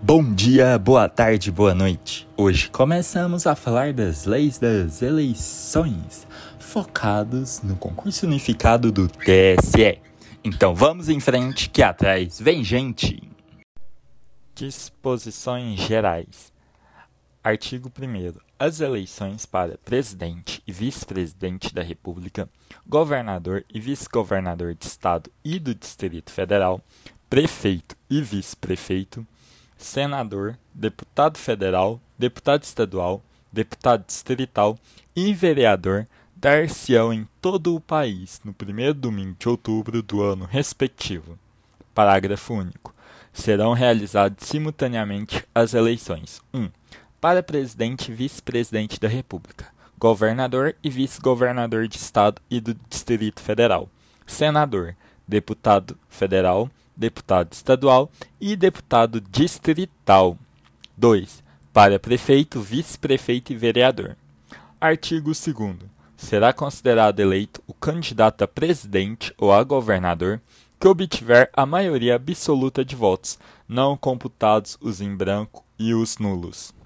Bom dia, boa tarde, boa noite. Hoje começamos a falar das leis das eleições, focados no concurso unificado do TSE. Então vamos em frente que atrás vem gente. Disposições gerais. Artigo 1 As eleições para presidente e vice-presidente da República, governador e vice-governador de estado e do Distrito Federal, prefeito e vice-prefeito, senador, deputado federal, deputado estadual, deputado distrital e vereador dar-se-ão em todo o país no primeiro domingo de outubro do ano respectivo. Parágrafo único. Serão realizadas simultaneamente as eleições: 1. Um, para presidente e vice-presidente da República, governador e vice-governador de Estado e do Distrito Federal, senador, deputado federal, deputado estadual e deputado distrital. 2. Para prefeito, vice-prefeito e vereador. Artigo 2. Será considerado eleito o candidato a presidente ou a governador que obtiver a maioria absoluta de votos, não computados os em branco e os nulos.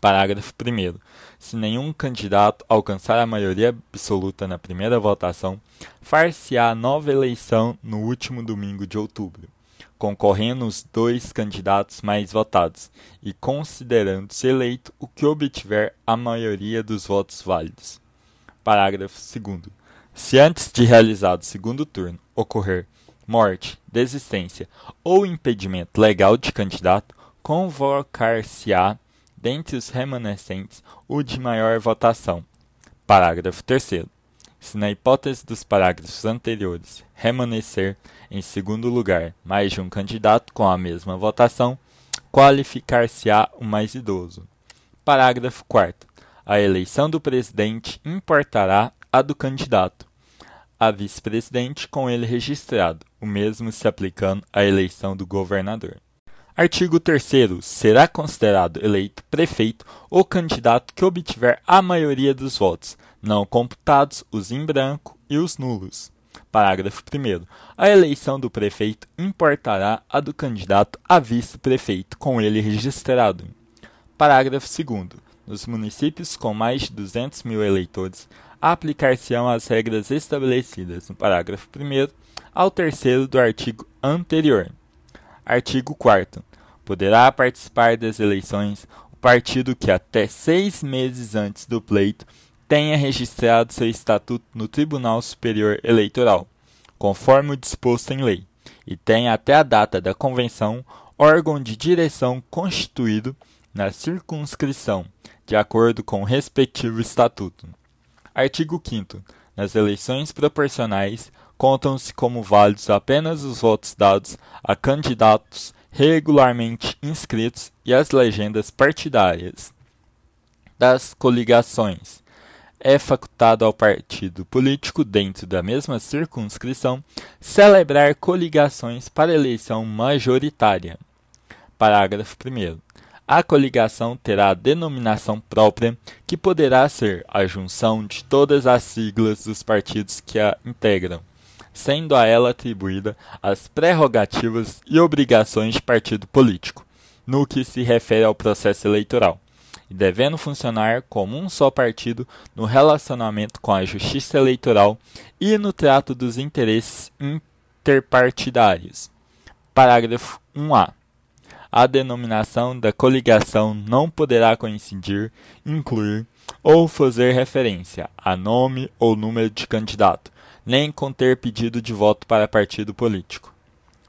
Parágrafo 1. Se nenhum candidato alcançar a maioria absoluta na primeira votação, far-se-á nova eleição no último domingo de outubro, concorrendo os dois candidatos mais votados e considerando-se eleito o que obtiver a maioria dos votos válidos. Parágrafo 2. Se antes de realizado o segundo turno ocorrer morte, desistência ou impedimento legal de candidato, convocar-se-á dentre os remanescentes, o de maior votação. Parágrafo 3. Se na hipótese dos parágrafos anteriores remanescer em segundo lugar mais de um candidato com a mesma votação, qualificar-se-á o mais idoso. Parágrafo 4. A eleição do presidente importará a do candidato. A vice-presidente com ele registrado, o mesmo se aplicando à eleição do governador. Artigo 3 Será considerado eleito prefeito o candidato que obtiver a maioria dos votos, não computados os em branco e os nulos. Parágrafo 1 A eleição do prefeito importará a do candidato a vice-prefeito com ele registrado. Parágrafo 2 Nos municípios com mais de 200 mil eleitores, aplicar-se-ão as regras estabelecidas no parágrafo 1 ao terceiro do artigo anterior. Artigo 4 Poderá participar das eleições o partido que, até seis meses antes do pleito, tenha registrado seu estatuto no Tribunal Superior Eleitoral, conforme o disposto em lei, e tenha até a data da convenção órgão de direção constituído na circunscrição, de acordo com o respectivo estatuto. Artigo 5 Nas eleições proporcionais, contam-se como válidos apenas os votos dados a candidatos regularmente inscritos e as legendas partidárias das coligações. É facultado ao partido político, dentro da mesma circunscrição, celebrar coligações para eleição majoritária. Parágrafo 1. A coligação terá denominação própria, que poderá ser a junção de todas as siglas dos partidos que a integram sendo a ela atribuída as prerrogativas e obrigações de partido político, no que se refere ao processo eleitoral, e devendo funcionar como um só partido no relacionamento com a justiça eleitoral e no trato dos interesses interpartidários. Parágrafo 1a. A denominação da coligação não poderá coincidir, incluir ou fazer referência a nome ou número de candidato, nem conter pedido de voto para partido político.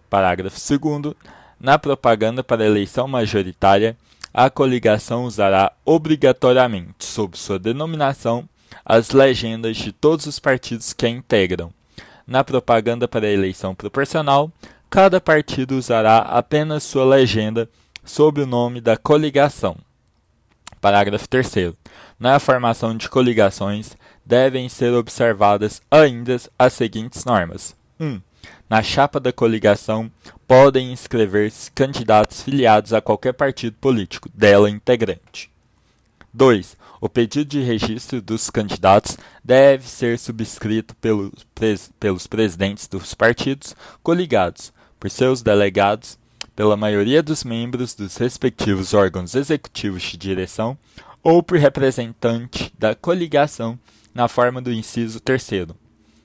Parágrafo 2. Na propaganda para eleição majoritária, a coligação usará obrigatoriamente, sob sua denominação, as legendas de todos os partidos que a integram. Na propaganda para eleição proporcional, cada partido usará apenas sua legenda sob o nome da coligação. Parágrafo 3. Na formação de coligações, devem ser observadas ainda as seguintes normas: 1. Um, na chapa da coligação podem inscrever-se candidatos filiados a qualquer partido político dela integrante. 2. O pedido de registro dos candidatos deve ser subscrito pelos, pres pelos presidentes dos partidos coligados, por seus delegados, pela maioria dos membros dos respectivos órgãos executivos de direção ou por representante da coligação na forma do inciso 3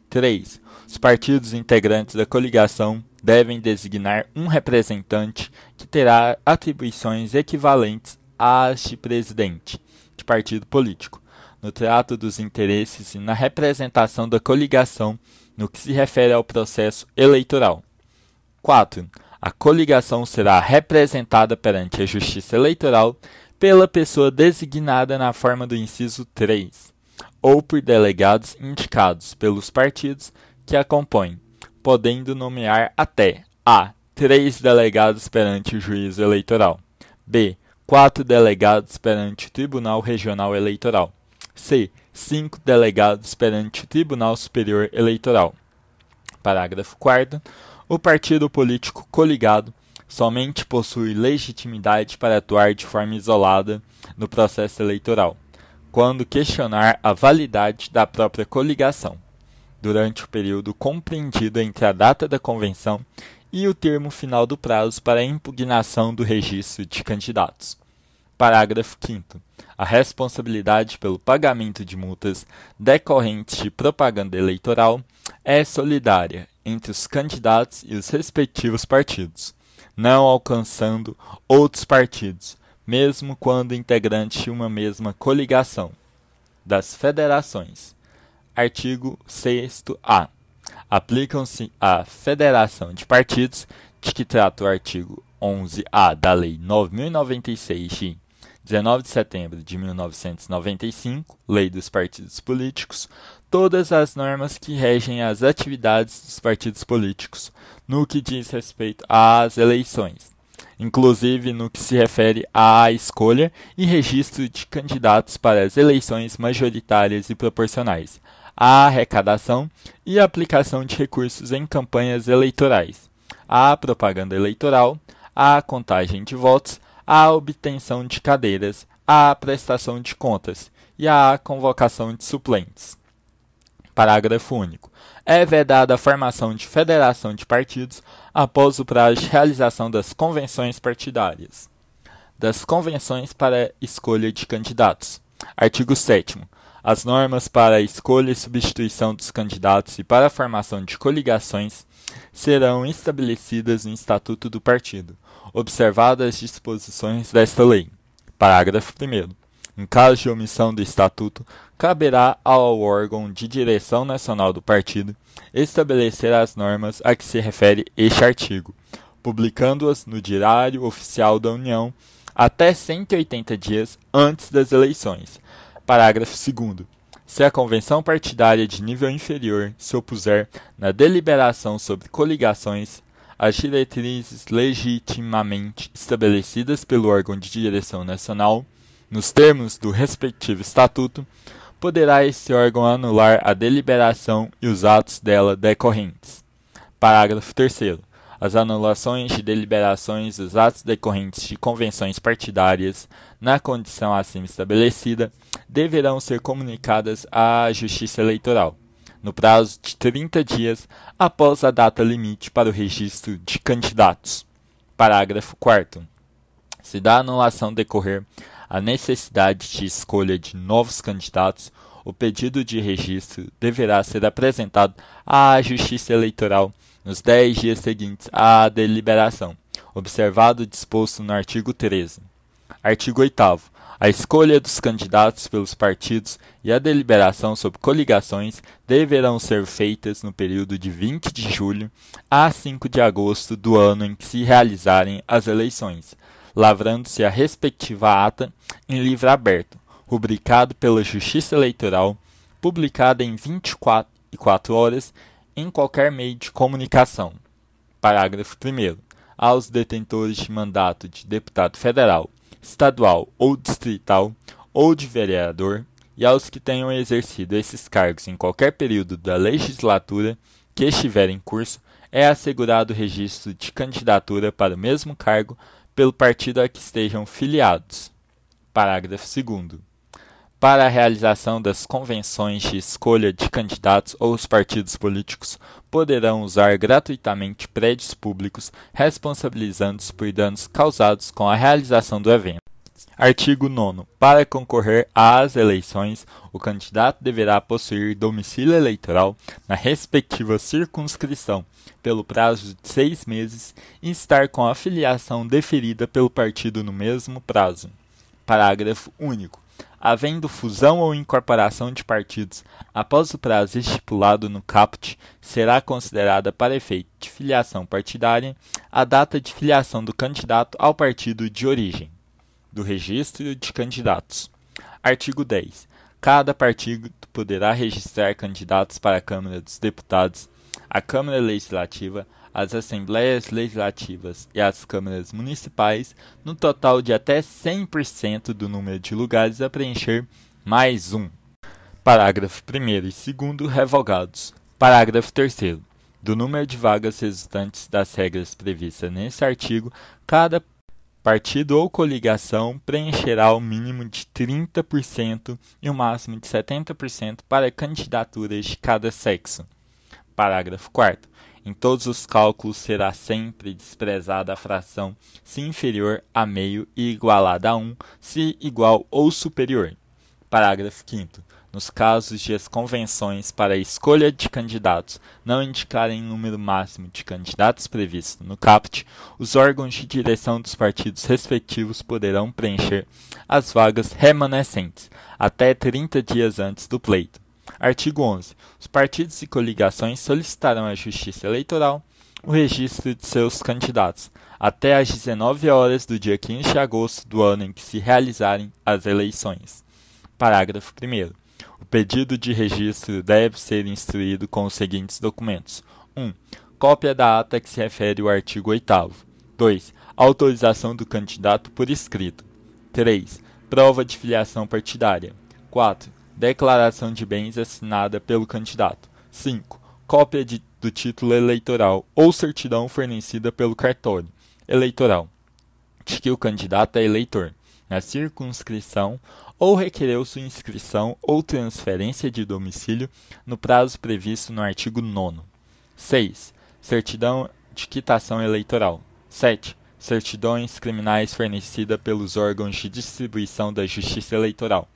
3. Os partidos integrantes da coligação devem designar um representante que terá atribuições equivalentes às de presidente de partido político, no trato dos interesses e na representação da coligação no que se refere ao processo eleitoral. 4. A coligação será representada perante a Justiça Eleitoral pela pessoa designada na forma do inciso 3, ou por delegados indicados pelos partidos que a compõem, podendo nomear até a. três delegados perante o juízo eleitoral, b. quatro delegados perante o Tribunal Regional Eleitoral, c. cinco delegados perante o Tribunal Superior Eleitoral. Parágrafo 4 o partido político coligado somente possui legitimidade para atuar de forma isolada no processo eleitoral, quando questionar a validade da própria coligação durante o período compreendido entre a data da convenção e o termo final do prazo para a impugnação do registro de candidatos. Parágrafo 5. A responsabilidade pelo pagamento de multas decorrentes de propaganda eleitoral é solidária entre os candidatos e os respectivos partidos, não alcançando outros partidos, mesmo quando integrantes de uma mesma coligação. Das federações. Artigo 6a. Aplicam-se à Federação de Partidos, de que trata o artigo 11-A da Lei 9.096 de 19 de setembro de 1995, Lei dos Partidos Políticos, todas as normas que regem as atividades dos partidos políticos, no que diz respeito às eleições, inclusive no que se refere à escolha e registro de candidatos para as eleições majoritárias e proporcionais, a arrecadação e aplicação de recursos em campanhas eleitorais, a propaganda eleitoral, a contagem de votos, a obtenção de cadeiras, a prestação de contas e a convocação de suplentes. Parágrafo único. É vedada a formação de federação de partidos após o prazo de realização das convenções partidárias. Das convenções para escolha de candidatos. Artigo 7 as normas para a escolha e substituição dos candidatos e para a formação de coligações serão estabelecidas no Estatuto do Partido, observadas as disposições desta lei. Parágrafo 1. Em caso de omissão do Estatuto, caberá ao órgão de direção nacional do partido estabelecer as normas a que se refere este artigo, publicando-as no Diário Oficial da União até 180 dias antes das eleições, Parágrafo 2. Se a convenção partidária de nível inferior se opuser na deliberação sobre coligações, as diretrizes legitimamente estabelecidas pelo órgão de direção nacional, nos termos do respectivo estatuto, poderá esse órgão anular a deliberação e os atos dela decorrentes. Parágrafo 3 as anulações de deliberações dos atos decorrentes de convenções partidárias, na condição acima estabelecida, deverão ser comunicadas à Justiça Eleitoral, no prazo de 30 dias após a data limite para o registro de candidatos. Parágrafo 4. Se da anulação decorrer a necessidade de escolha de novos candidatos, o pedido de registro deverá ser apresentado à Justiça Eleitoral nos dez dias seguintes à deliberação, observado o disposto no artigo 13. Artigo 8 a escolha dos candidatos pelos partidos e a deliberação sobre coligações deverão ser feitas no período de 20 de julho a 5 de agosto do ano em que se realizarem as eleições, lavrando-se a respectiva ata em livro aberto, rubricado pela Justiça Eleitoral, publicada em 24 horas em qualquer meio de comunicação. Parágrafo 1. Aos detentores de mandato de deputado federal, estadual ou distrital, ou de vereador, e aos que tenham exercido esses cargos em qualquer período da legislatura que estiver em curso, é assegurado o registro de candidatura para o mesmo cargo pelo partido a que estejam filiados. Parágrafo 2. para a realização das convenções de escolha de candidatos ou os partidos políticos poderão usar gratuitamente prédios públicos, responsabilizando-se por danos causados com a realização do evento. Artigo 9. Para concorrer às eleições, o candidato deverá possuir domicílio eleitoral na respectiva circunscrição pelo prazo de seis meses e estar com a filiação deferida pelo partido no mesmo prazo. Parágrafo único havendo fusão ou incorporação de partidos após o prazo estipulado no caput, será considerada para efeito de filiação partidária a data de filiação do candidato ao partido de origem do registro de candidatos. Artigo 10. Cada partido poderá registrar candidatos para a Câmara dos Deputados, a Câmara Legislativa, as Assembleias Legislativas e as câmaras municipais, no total de até 100% do número de lugares a preencher, mais um. Parágrafo 1 e 2 revogados. Parágrafo 3. Do número de vagas resultantes das regras previstas neste artigo, cada partido ou coligação preencherá o mínimo de 30% e o máximo de 70% para candidaturas de cada sexo. Parágrafo 4. Em todos os cálculos será sempre desprezada a fração se inferior a meio e igualada a 1 se igual ou superior. Parágrafo 5 nos casos de as convenções para a escolha de candidatos não indicarem número máximo de candidatos previsto no CAPT, os órgãos de direção dos partidos respectivos poderão preencher as vagas remanescentes até 30 dias antes do pleito. Artigo 11. Os partidos e coligações solicitarão à Justiça Eleitoral o registro de seus candidatos até às 19 horas do dia 15 de agosto do ano em que se realizarem as eleições. Parágrafo 1. O pedido de registro deve ser instruído com os seguintes documentos: 1. Cópia da ata que se refere ao artigo 8. 2. Autorização do candidato por escrito. 3. Prova de filiação partidária. 4 declaração de bens assinada pelo candidato. 5. Cópia de, do título eleitoral ou certidão fornecida pelo cartório eleitoral de que o candidato é eleitor na circunscrição ou requereu sua inscrição ou transferência de domicílio no prazo previsto no artigo 9. 6. Certidão de quitação eleitoral. 7. Certidões criminais fornecida pelos órgãos de distribuição da Justiça Eleitoral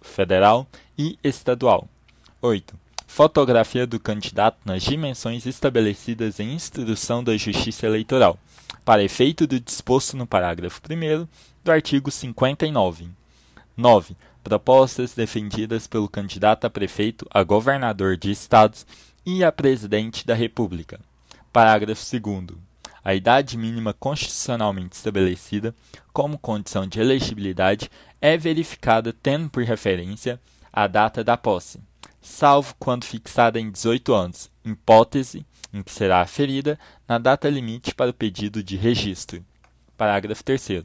federal e estadual. 8. Fotografia do candidato nas dimensões estabelecidas em instrução da Justiça Eleitoral, para efeito do disposto no parágrafo 1 do artigo 59. 9. Propostas defendidas pelo candidato a prefeito, a governador de estados e a presidente da República. Parágrafo 2 a idade mínima constitucionalmente estabelecida como condição de elegibilidade é verificada tendo por referência a data da posse, salvo quando fixada em 18 anos, hipótese em que será aferida na data limite para o pedido de registro. Parágrafo 3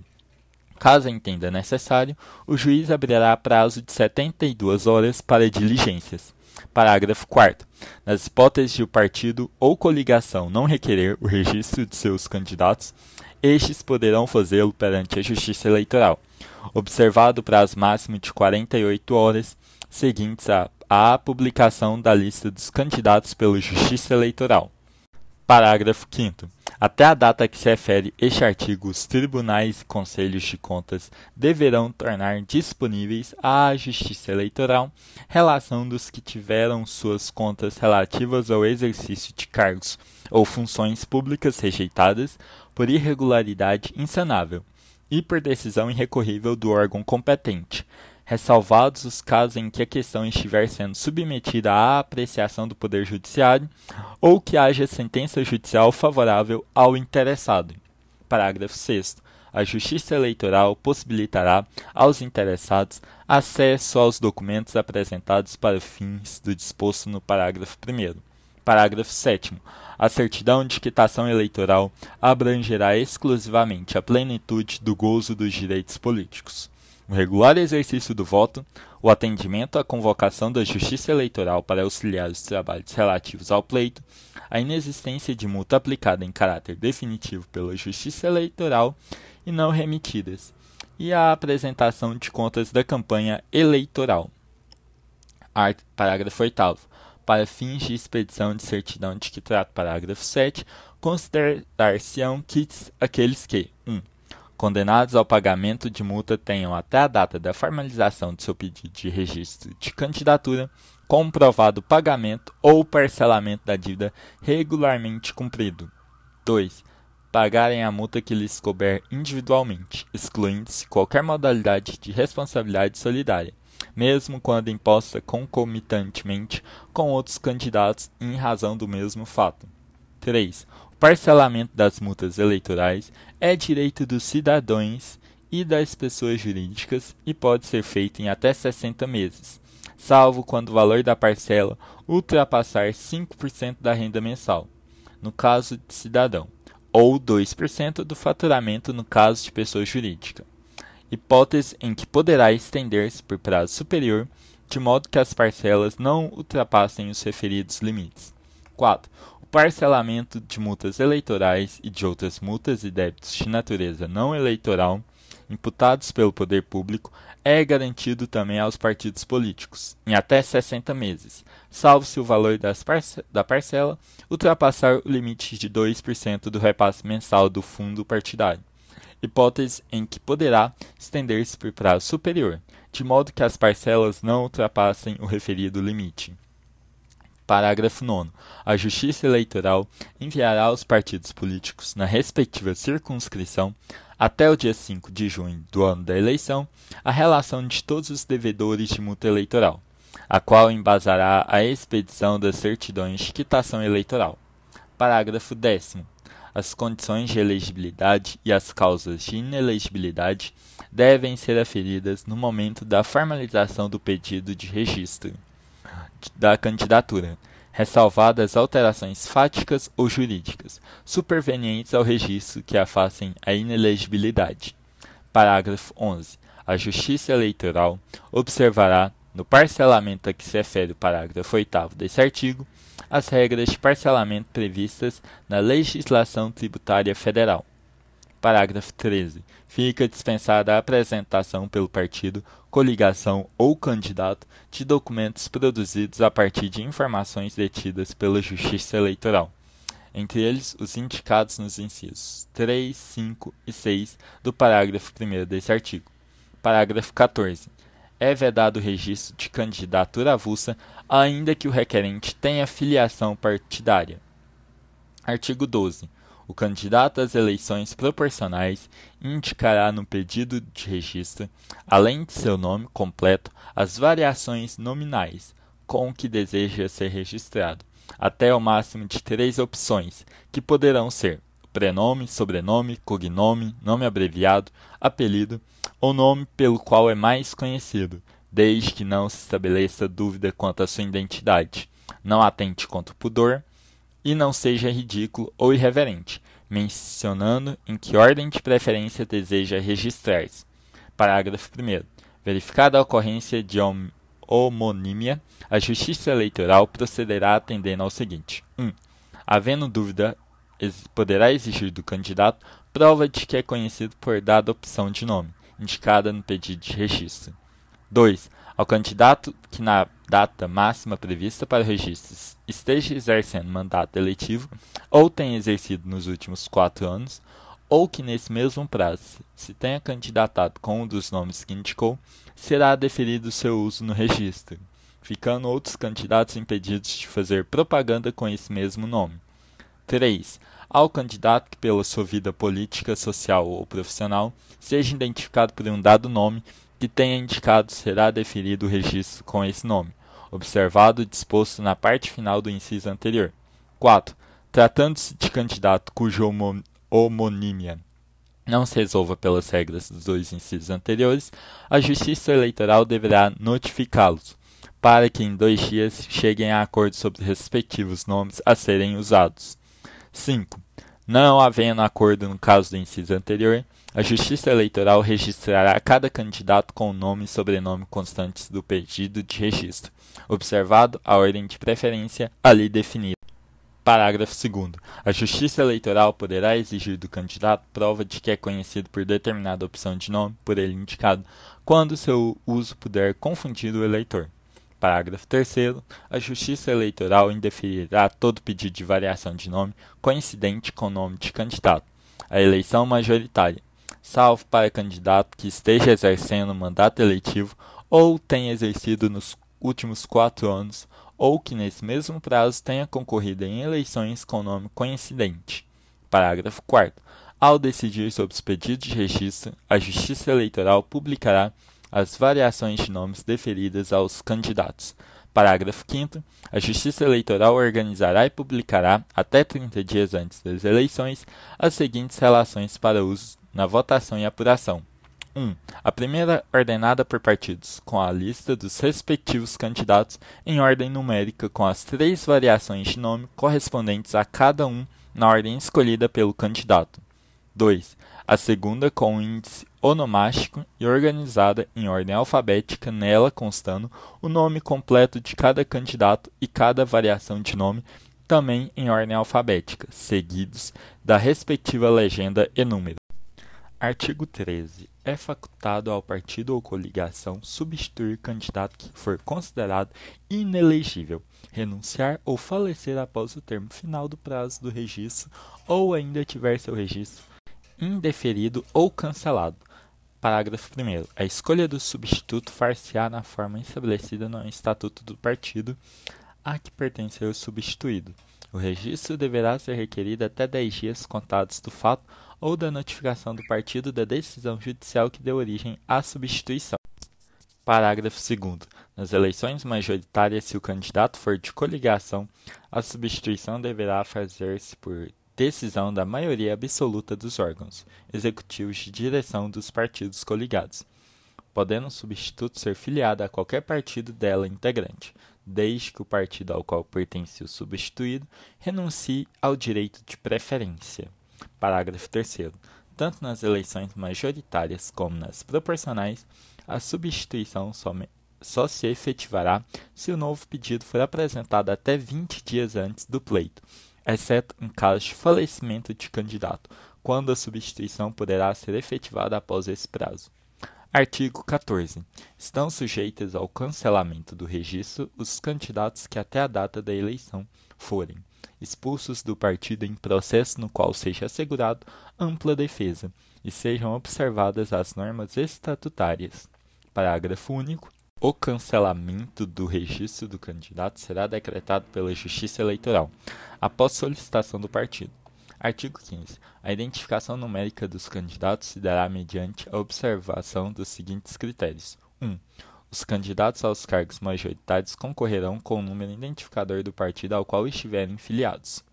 Caso entenda necessário, o juiz abrirá prazo de 72 horas para diligências. Parágrafo 4 Nas hipóteses de o partido ou coligação não requerer o registro de seus candidatos, estes poderão fazê-lo perante a Justiça Eleitoral, observado o prazo máximo de 48 horas seguintes à, publicação da lista dos candidatos pela Justiça Eleitoral. Parágrafo 5 até a data que se refere este artigo, os tribunais e conselhos de contas deverão tornar disponíveis à Justiça Eleitoral relação dos que tiveram suas contas relativas ao exercício de cargos ou funções públicas rejeitadas por irregularidade insanável e por decisão irrecorrível do órgão competente, ressalvados os casos em que a questão estiver sendo submetida à apreciação do Poder Judiciário ou que haja sentença judicial favorável ao interessado. Parágrafo 6. A Justiça Eleitoral possibilitará aos interessados acesso aos documentos apresentados para fins do disposto no parágrafo 1. Parágrafo 7. A certidão de quitação eleitoral abrangerá exclusivamente a plenitude do gozo dos direitos políticos o regular exercício do voto, o atendimento à convocação da Justiça Eleitoral para auxiliar os trabalhos relativos ao pleito, a inexistência de multa aplicada em caráter definitivo pela Justiça Eleitoral e não remitidas, e a apresentação de contas da campanha eleitoral. Art, parágrafo 8 Para fins de expedição de certidão de que trata parágrafo 7, considerar-se-ão kits aqueles que 1. Um, condenados ao pagamento de multa tenham até a data da formalização de seu pedido de registro de candidatura comprovado o pagamento ou parcelamento da dívida regularmente cumprido. 2 pagarem a multa que lhes couber individualmente, excluindo-se qualquer modalidade de responsabilidade solidária, mesmo quando imposta concomitantemente com outros candidatos em razão do mesmo fato. 3. O parcelamento das multas eleitorais é direito dos cidadãos e das pessoas jurídicas e pode ser feito em até 60 meses, salvo quando o valor da parcela ultrapassar 5% da renda mensal, no caso de cidadão ou 2% do faturamento no caso de pessoa jurídica, hipótese em que poderá estender-se por prazo superior, de modo que as parcelas não ultrapassem os referidos limites. 4. Parcelamento de multas eleitorais e de outras multas e débitos de natureza não eleitoral imputados pelo poder público é garantido também aos partidos políticos, em até 60 meses, salvo se o valor parce da parcela ultrapassar o limite de 2% do repasse mensal do fundo partidário, hipótese em que poderá estender-se por prazo superior, de modo que as parcelas não ultrapassem o referido limite. Parágrafo 9. A Justiça Eleitoral enviará aos partidos políticos, na respectiva circunscrição, até o dia 5 de junho do ano da eleição, a relação de todos os devedores de multa eleitoral, a qual embasará a expedição das certidões de quitação eleitoral. Parágrafo 10. As condições de elegibilidade e as causas de inelegibilidade devem ser aferidas no momento da formalização do pedido de registro da candidatura, ressalvadas alterações fáticas ou jurídicas, supervenientes ao registro que afastem a inelegibilidade. Parágrafo 11. A Justiça Eleitoral observará, no parcelamento a que se refere o parágrafo 8 deste artigo, as regras de parcelamento previstas na legislação tributária federal. Parágrafo 13. Fica dispensada a apresentação pelo partido coligação ou candidato de documentos produzidos a partir de informações detidas pela Justiça Eleitoral, entre eles os indicados nos incisos 3, 5 e 6 do parágrafo 1 deste artigo. Parágrafo 14. É vedado o registro de candidatura avulsa, ainda que o requerente tenha filiação partidária. Artigo 12. O candidato às eleições proporcionais indicará no pedido de registro, além de seu nome completo, as variações nominais com que deseja ser registrado, até o máximo de três opções, que poderão ser prenome, sobrenome, cognome, nome abreviado, apelido ou nome pelo qual é mais conhecido, desde que não se estabeleça dúvida quanto à sua identidade, não atente contra o pudor e não seja ridículo ou irreverente, mencionando em que ordem de preferência deseja registrar-se. Parágrafo 1. Verificada a ocorrência de homonímia, a Justiça Eleitoral procederá atendendo ao seguinte: 1. Um, havendo dúvida, poderá exigir do candidato prova de que é conhecido por dada opção de nome, indicada no pedido de registro. 2. Ao candidato que na data máxima prevista para o registro esteja exercendo mandato eletivo ou tenha exercido nos últimos quatro anos, ou que nesse mesmo prazo se tenha candidatado com um dos nomes que indicou, será deferido seu uso no registro, ficando outros candidatos impedidos de fazer propaganda com esse mesmo nome. 3. Ao candidato que, pela sua vida política, social ou profissional, seja identificado por um dado nome que tenha indicado será deferido o registro com esse nome, observado disposto na parte final do inciso anterior. 4. Tratando-se de candidato cuja homonímia não se resolva pelas regras dos dois incisos anteriores, a Justiça Eleitoral deverá notificá-los, para que em dois dias cheguem a acordo sobre os respectivos nomes a serem usados. 5. Não havendo acordo no caso do inciso anterior, a Justiça Eleitoral registrará cada candidato com o nome e sobrenome constantes do pedido de registro, observado a ordem de preferência ali definida. Parágrafo 2. A Justiça Eleitoral poderá exigir do candidato prova de que é conhecido por determinada opção de nome por ele indicado, quando seu uso puder confundir o eleitor. Parágrafo 3. A Justiça Eleitoral indeferirá todo pedido de variação de nome coincidente com o nome de candidato. A eleição majoritária, salvo para candidato que esteja exercendo mandato eletivo ou tenha exercido nos últimos quatro anos ou que nesse mesmo prazo tenha concorrido em eleições com nome coincidente. Parágrafo 4 Ao decidir sobre os pedidos de registro, a Justiça Eleitoral publicará as variações de nomes deferidas aos candidatos. Parágrafo 5 A Justiça Eleitoral organizará e publicará, até 30 dias antes das eleições, as seguintes relações para uso na votação e apuração. 1. A primeira ordenada por partidos, com a lista dos respectivos candidatos em ordem numérica com as três variações de nome correspondentes a cada um na ordem escolhida pelo candidato. 2. A segunda com o índice onomástico e organizada em ordem alfabética, nela constando o nome completo de cada candidato e cada variação de nome, também em ordem alfabética, seguidos da respectiva legenda e número. Artigo 13. É facultado ao partido ou coligação substituir candidato que for considerado inelegível, renunciar ou falecer após o termo final do prazo do registro ou ainda tiver seu registro indeferido ou cancelado. Parágrafo 1. A escolha do substituto far-se-á na forma estabelecida no Estatuto do Partido a que pertencer o substituído. O registro deverá ser requerido até 10 dias contados do fato ou da notificação do partido da decisão judicial que deu origem à substituição. Parágrafo 2. Nas eleições majoritárias, se o candidato for de coligação, a substituição deverá fazer-se por decisão da maioria absoluta dos órgãos executivos de direção dos partidos coligados, podendo o substituto ser filiado a qualquer partido dela integrante, desde que o partido ao qual pertence o substituído renuncie ao direito de preferência. Parágrafo 3. Tanto nas eleições majoritárias como nas proporcionais, a substituição só se efetivará se o novo pedido for apresentado até 20 dias antes do pleito, exceto em caso de falecimento de candidato, quando a substituição poderá ser efetivada após esse prazo. Artigo 14. Estão sujeitas ao cancelamento do registro os candidatos que até a data da eleição forem expulsos do partido em processo no qual seja assegurado ampla defesa e sejam observadas as normas estatutárias. Parágrafo único. O cancelamento do registro do candidato será decretado pela Justiça Eleitoral, após solicitação do partido. Artigo 15. A identificação numérica dos candidatos se dará mediante a observação dos seguintes critérios: 1. Os candidatos aos cargos majoritários concorrerão com o número identificador do partido ao qual estiverem filiados.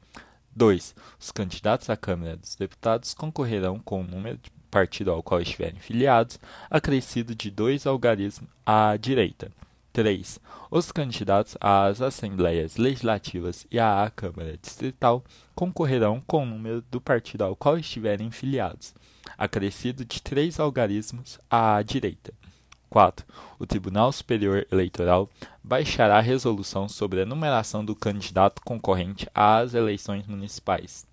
2. Os candidatos à Câmara dos Deputados concorrerão com o número de partido ao qual estiverem filiados, acrescido de dois algarismos à direita. 3. Os candidatos às Assembleias Legislativas e à Câmara Distrital concorrerão com o número do partido ao qual estiverem filiados, acrescido de três algarismos à direita. 4. O Tribunal Superior Eleitoral baixará a resolução sobre a numeração do candidato concorrente às eleições municipais.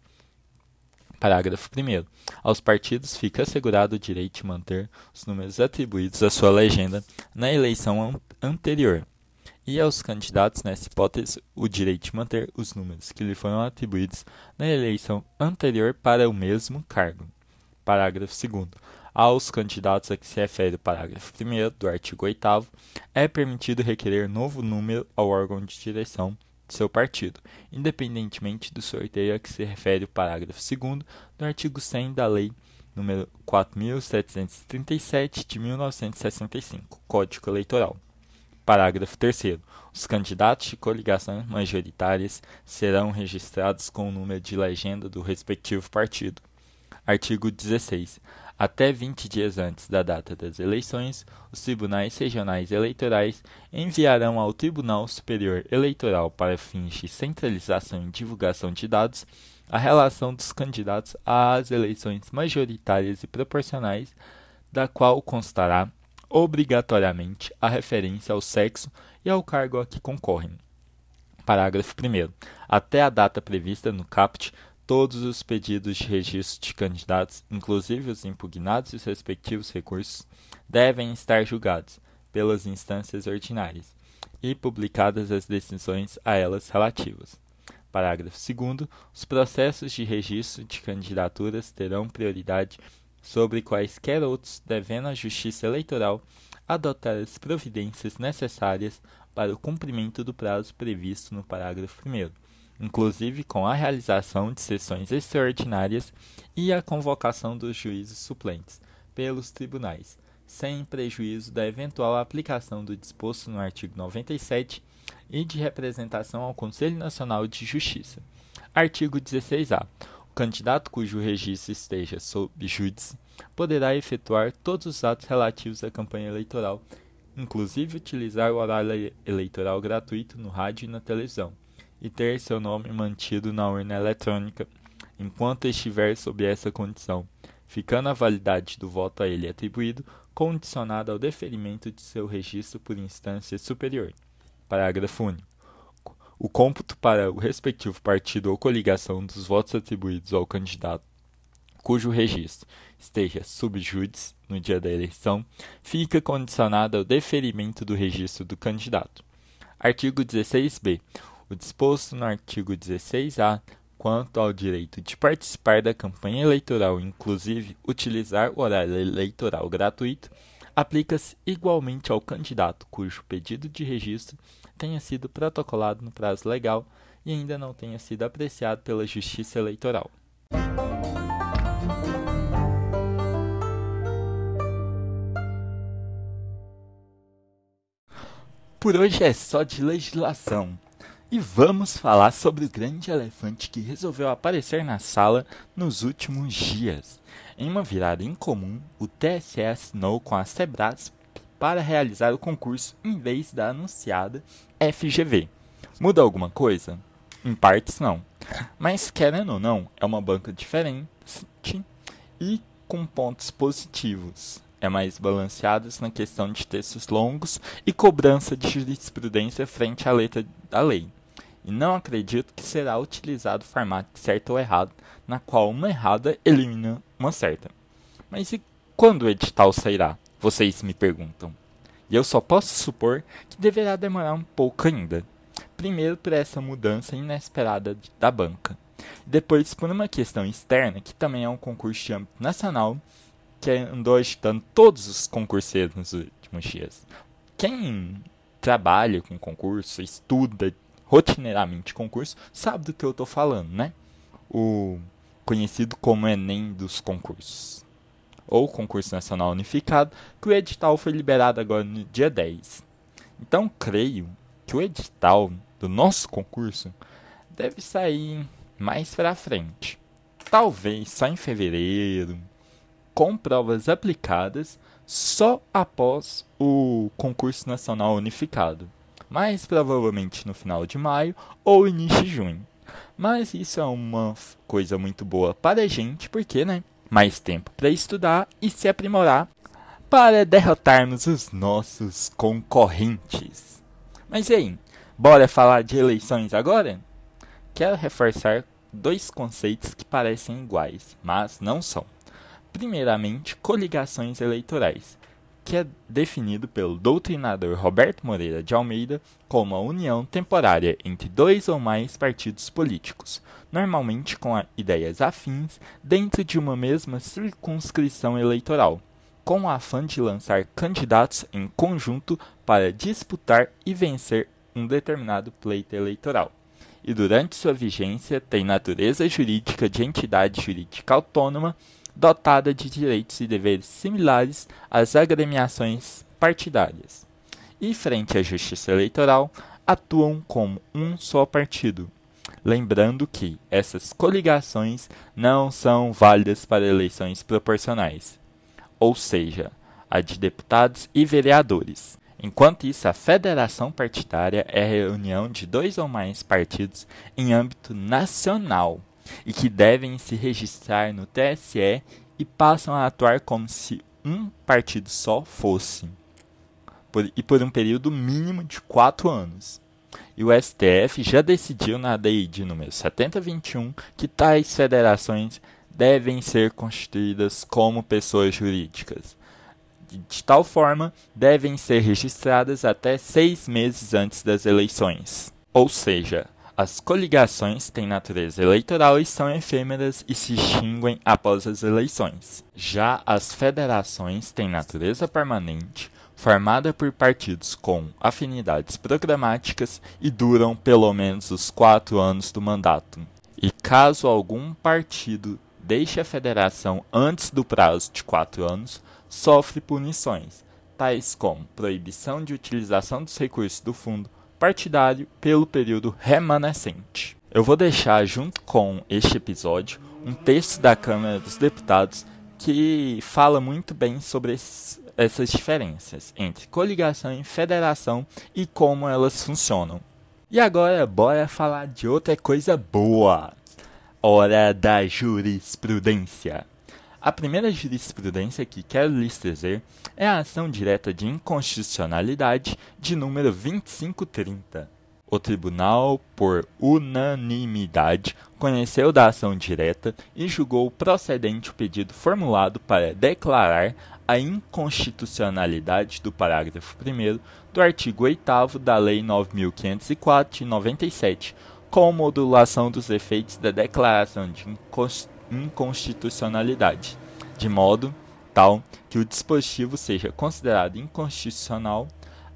Parágrafo 1. Aos partidos fica assegurado o direito de manter os números atribuídos à sua legenda na eleição anterior, e aos candidatos, nessa hipótese, o direito de manter os números que lhe foram atribuídos na eleição anterior para o mesmo cargo. Parágrafo 2 aos candidatos a que se refere o parágrafo 1 do artigo 8 é permitido requerer novo número ao órgão de direção de seu partido, independentemente do sorteio a que se refere o parágrafo 2 do artigo 100 da Lei nº 4.737 de 1965, Código Eleitoral. Parágrafo 3 Os candidatos de coligações majoritárias serão registrados com o número de legenda do respectivo partido. Artigo 16. Até 20 dias antes da data das eleições, os tribunais regionais eleitorais enviarão ao Tribunal Superior Eleitoral para fins de centralização e divulgação de dados a relação dos candidatos às eleições majoritárias e proporcionais, da qual constará obrigatoriamente a referência ao sexo e ao cargo a que concorrem. Parágrafo 1. Até a data prevista no CAPT, todos os pedidos de registro de candidatos, inclusive os impugnados e os respectivos recursos, devem estar julgados pelas instâncias ordinárias e publicadas as decisões a elas relativas. Parágrafo 2. Os processos de registro de candidaturas terão prioridade sobre quaisquer outros, devendo a Justiça Eleitoral adotar as providências necessárias para o cumprimento do prazo previsto no parágrafo 1 inclusive com a realização de sessões extraordinárias e a convocação dos juízes suplentes pelos tribunais, sem prejuízo da eventual aplicação do disposto no artigo 97 e de representação ao Conselho Nacional de Justiça. Artigo 16-A. O candidato cujo registro esteja sob júdice poderá efetuar todos os atos relativos à campanha eleitoral, inclusive utilizar o horário eleitoral gratuito no rádio e na televisão e ter seu nome mantido na urna eletrônica enquanto estiver sob essa condição, ficando a validade do voto a ele atribuído condicionada ao deferimento de seu registro por instância superior. Parágrafo único. O cômputo para o respectivo partido ou coligação dos votos atribuídos ao candidato cujo registro esteja subjúdice no dia da eleição, fica condicionado ao deferimento do registro do candidato. Artigo 16b. O disposto no artigo 16-A quanto ao direito de participar da campanha eleitoral, inclusive utilizar o horário eleitoral gratuito, aplica-se igualmente ao candidato cujo pedido de registro tenha sido protocolado no prazo legal e ainda não tenha sido apreciado pela Justiça Eleitoral. Por hoje é só de legislação. E vamos falar sobre o grande elefante que resolveu aparecer na sala nos últimos dias. Em uma virada incomum, o TSE assinou com a Sebras para realizar o concurso em vez da anunciada FGV. Muda alguma coisa? Em partes não. Mas querendo ou não, é uma banca diferente e com pontos positivos. É mais balanceada na questão de textos longos e cobrança de jurisprudência frente à letra da lei e não acredito que será utilizado o formato certo ou errado, na qual uma errada elimina uma certa. Mas e quando o edital sairá? Vocês me perguntam. E eu só posso supor que deverá demorar um pouco ainda. Primeiro por essa mudança inesperada da banca. Depois por uma questão externa, que também é um concurso de âmbito nacional, que andou agitando todos os concurseiros nos últimos dias. Quem trabalha com concurso, estuda rotineiramente concurso, sabe do que eu estou falando, né? O conhecido como Enem dos concursos. Ou Concurso Nacional Unificado, que o edital foi liberado agora no dia 10. Então, creio que o edital do nosso concurso deve sair mais para frente. Talvez só em fevereiro, com provas aplicadas só após o concurso nacional unificado mais provavelmente no final de maio ou início de junho. Mas isso é uma coisa muito boa para a gente, porque, né? Mais tempo para estudar e se aprimorar para derrotarmos os nossos concorrentes. Mas e aí, bora falar de eleições agora? Quero reforçar dois conceitos que parecem iguais, mas não são. Primeiramente, coligações eleitorais que é definido pelo doutrinador Roberto Moreira de Almeida como a união temporária entre dois ou mais partidos políticos, normalmente com ideias afins, dentro de uma mesma circunscrição eleitoral, com o afã de lançar candidatos em conjunto para disputar e vencer um determinado pleito eleitoral. E durante sua vigência tem natureza jurídica de entidade jurídica autônoma dotada de direitos e deveres similares às agremiações partidárias. E, frente à Justiça Eleitoral, atuam como um só partido. Lembrando que essas coligações não são válidas para eleições proporcionais, ou seja, a de deputados e vereadores. Enquanto isso, a federação partidária é a reunião de dois ou mais partidos em âmbito nacional e que devem se registrar no TSE e passam a atuar como se um partido só fosse, por, e por um período mínimo de quatro anos. e o STF já decidiu na DI de número 7021 que tais federações devem ser constituídas como pessoas jurídicas. De, de tal forma, devem ser registradas até seis meses antes das eleições. Ou seja, as coligações têm natureza eleitoral e são efêmeras e se extinguem após as eleições. Já as federações têm natureza permanente, formada por partidos com afinidades programáticas e duram pelo menos os quatro anos do mandato. E caso algum partido deixe a federação antes do prazo de quatro anos, sofre punições, tais como proibição de utilização dos recursos do fundo partidário pelo período remanescente. Eu vou deixar junto com este episódio um texto da Câmara dos Deputados que fala muito bem sobre esses, essas diferenças entre coligação e federação e como elas funcionam. E agora bora falar de outra coisa boa. Hora da jurisprudência. A primeira jurisprudência que quero lhes trazer é a ação direta de inconstitucionalidade de número 2530. O tribunal, por unanimidade, conheceu da ação direta e julgou procedente o pedido formulado para declarar a inconstitucionalidade do parágrafo 1 do artigo 8 da Lei 9504 de 97, com modulação dos efeitos da declaração de inconstitucionalidade inconstitucionalidade, de modo tal que o dispositivo seja considerado inconstitucional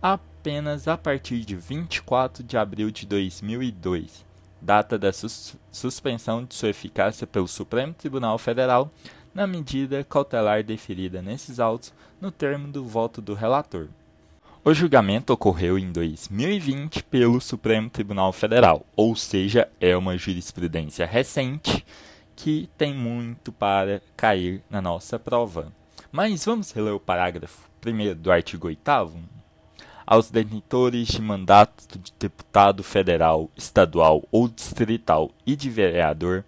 apenas a partir de 24 de abril de 2002, data da sus suspensão de sua eficácia pelo Supremo Tribunal Federal, na medida cautelar deferida nesses autos no termo do voto do relator. O julgamento ocorreu em 2020 pelo Supremo Tribunal Federal, ou seja, é uma jurisprudência recente que tem muito para cair na nossa prova. Mas vamos reler o parágrafo primeiro do artigo 8 aos detentores de mandato de deputado federal, estadual ou distrital e de vereador,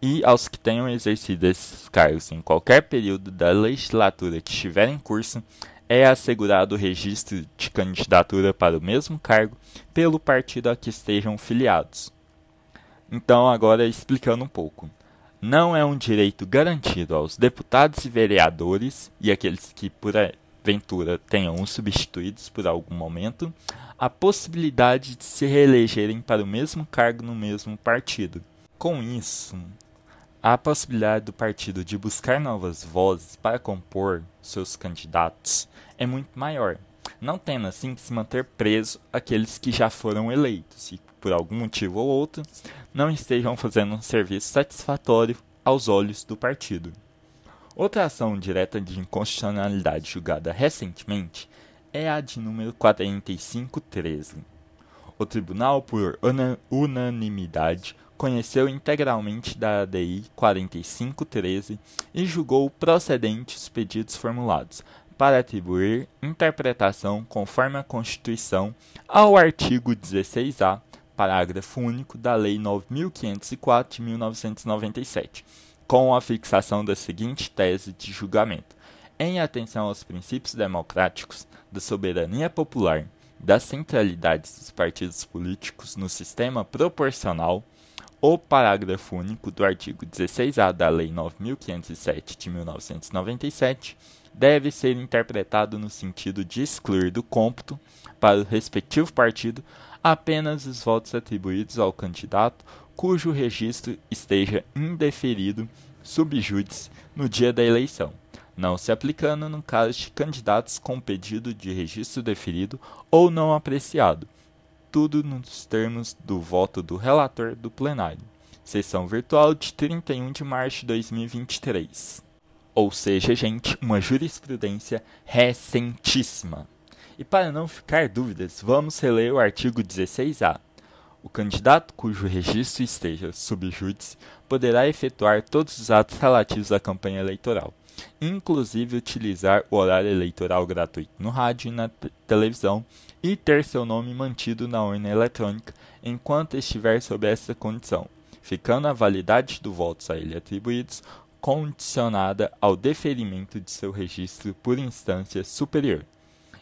e aos que tenham exercido esses cargos em qualquer período da legislatura que estiver em curso, é assegurado o registro de candidatura para o mesmo cargo pelo partido a que estejam filiados. Então, agora explicando um pouco não é um direito garantido aos deputados e vereadores e aqueles que, por aventura, tenham os substituídos por algum momento, a possibilidade de se reelegerem para o mesmo cargo no mesmo partido. Com isso, a possibilidade do partido de buscar novas vozes para compor seus candidatos é muito maior, não tendo assim que se manter preso aqueles que já foram eleitos e por algum motivo ou outro, não estejam fazendo um serviço satisfatório aos olhos do partido. Outra ação direta de inconstitucionalidade julgada recentemente é a de número 4513. O tribunal, por unanimidade, conheceu integralmente da ADI 4513 e julgou procedentes os pedidos formulados para atribuir interpretação conforme a Constituição ao artigo 16A parágrafo único da Lei 9504 de 1997, com a fixação da seguinte tese de julgamento: em atenção aos princípios democráticos da soberania popular, da centralidade dos partidos políticos no sistema proporcional, o parágrafo único do artigo 16A da Lei 9507 de 1997 deve ser interpretado no sentido de excluir do cômputo para o respectivo partido apenas os votos atribuídos ao candidato cujo registro esteja indeferido subjúdice no dia da eleição, não se aplicando no caso de candidatos com pedido de registro deferido ou não apreciado, tudo nos termos do voto do relator do plenário. Sessão virtual de 31 de março de 2023. Ou seja, gente, uma jurisprudência recentíssima. E para não ficar dúvidas, vamos reler o artigo 16A. O candidato cujo registro esteja sob júdice poderá efetuar todos os atos relativos à campanha eleitoral, inclusive utilizar o horário eleitoral gratuito no rádio e na televisão e ter seu nome mantido na urna eletrônica enquanto estiver sob essa condição, ficando a validade dos votos a ele atribuídos condicionada ao deferimento de seu registro por instância superior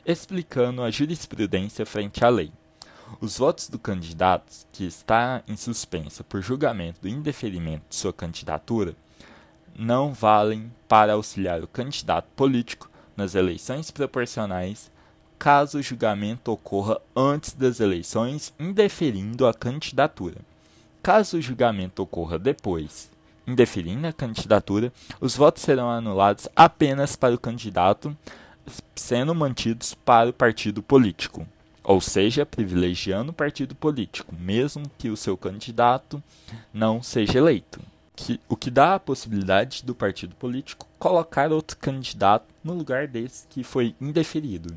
explicando a jurisprudência frente à lei. Os votos do candidato que está em suspensa por julgamento do indeferimento de sua candidatura não valem para auxiliar o candidato político nas eleições proporcionais, caso o julgamento ocorra antes das eleições, indeferindo a candidatura. Caso o julgamento ocorra depois, indeferindo a candidatura, os votos serão anulados apenas para o candidato, sendo mantidos para o partido político, ou seja, privilegiando o partido político, mesmo que o seu candidato não seja eleito que, o que dá a possibilidade do partido político colocar outro candidato no lugar desse que foi indeferido.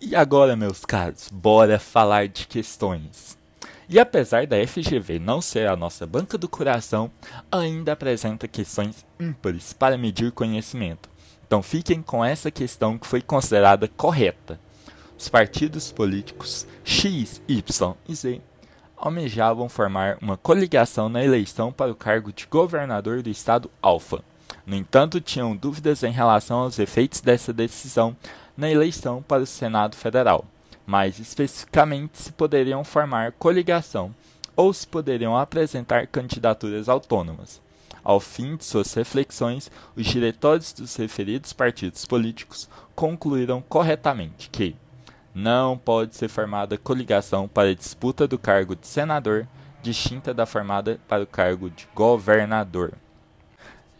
E agora, meus caros, bora falar de questões. E apesar da FGV não ser a nossa banca do coração, ainda apresenta questões ímpares para medir conhecimento. Então fiquem com essa questão que foi considerada correta. Os partidos políticos X, Y e Z almejavam formar uma coligação na eleição para o cargo de governador do estado Alfa. No entanto, tinham dúvidas em relação aos efeitos dessa decisão na eleição para o Senado Federal, mais especificamente se poderiam formar coligação ou se poderiam apresentar candidaturas autônomas. Ao fim de suas reflexões, os diretórios dos referidos partidos políticos concluíram corretamente que não pode ser formada coligação para a disputa do cargo de senador, distinta da formada para o cargo de governador.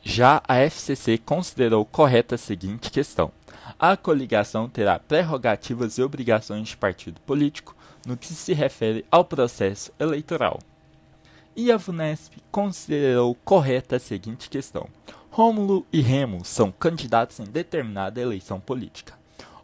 Já a FCC considerou correta a seguinte questão: a coligação terá prerrogativas e obrigações de partido político no que se refere ao processo eleitoral. E a VUNESP considerou correta a seguinte questão: Rômulo e Remo são candidatos em determinada eleição política.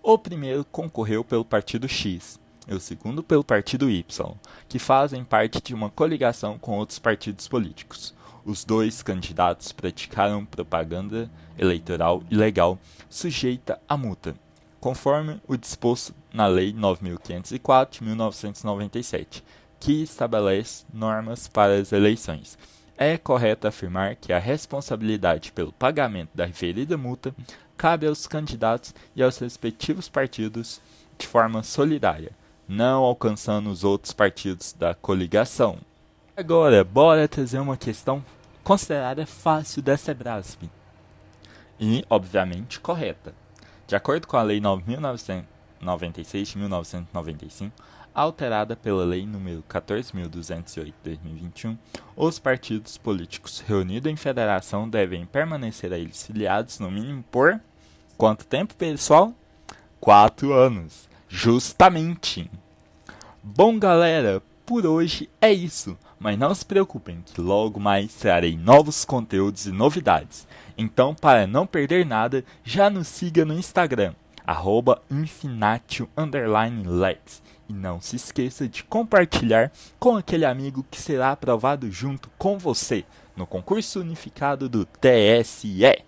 O primeiro concorreu pelo partido X e o segundo pelo partido Y, que fazem parte de uma coligação com outros partidos políticos. Os dois candidatos praticaram propaganda eleitoral ilegal sujeita a multa, conforme o disposto na Lei 9504 de 1997, que estabelece normas para as eleições. É correto afirmar que a responsabilidade pelo pagamento da referida multa cabe aos candidatos e aos respectivos partidos de forma solidária, não alcançando os outros partidos da coligação. Agora, bora trazer uma questão considerada fácil da Sebrasp e, obviamente, correta. De acordo com a Lei 9.996 de 1995, alterada pela Lei nº 14.208 de 2021, os partidos políticos reunidos em federação devem permanecer a eles filiados no mínimo por Quanto tempo, pessoal? Quatro anos. Justamente. Bom, galera, por hoje é isso. Mas não se preocupem que logo mais trarei novos conteúdos e novidades. Então, para não perder nada, já nos siga no Instagram, arroba. E não se esqueça de compartilhar com aquele amigo que será aprovado junto com você no concurso unificado do TSE.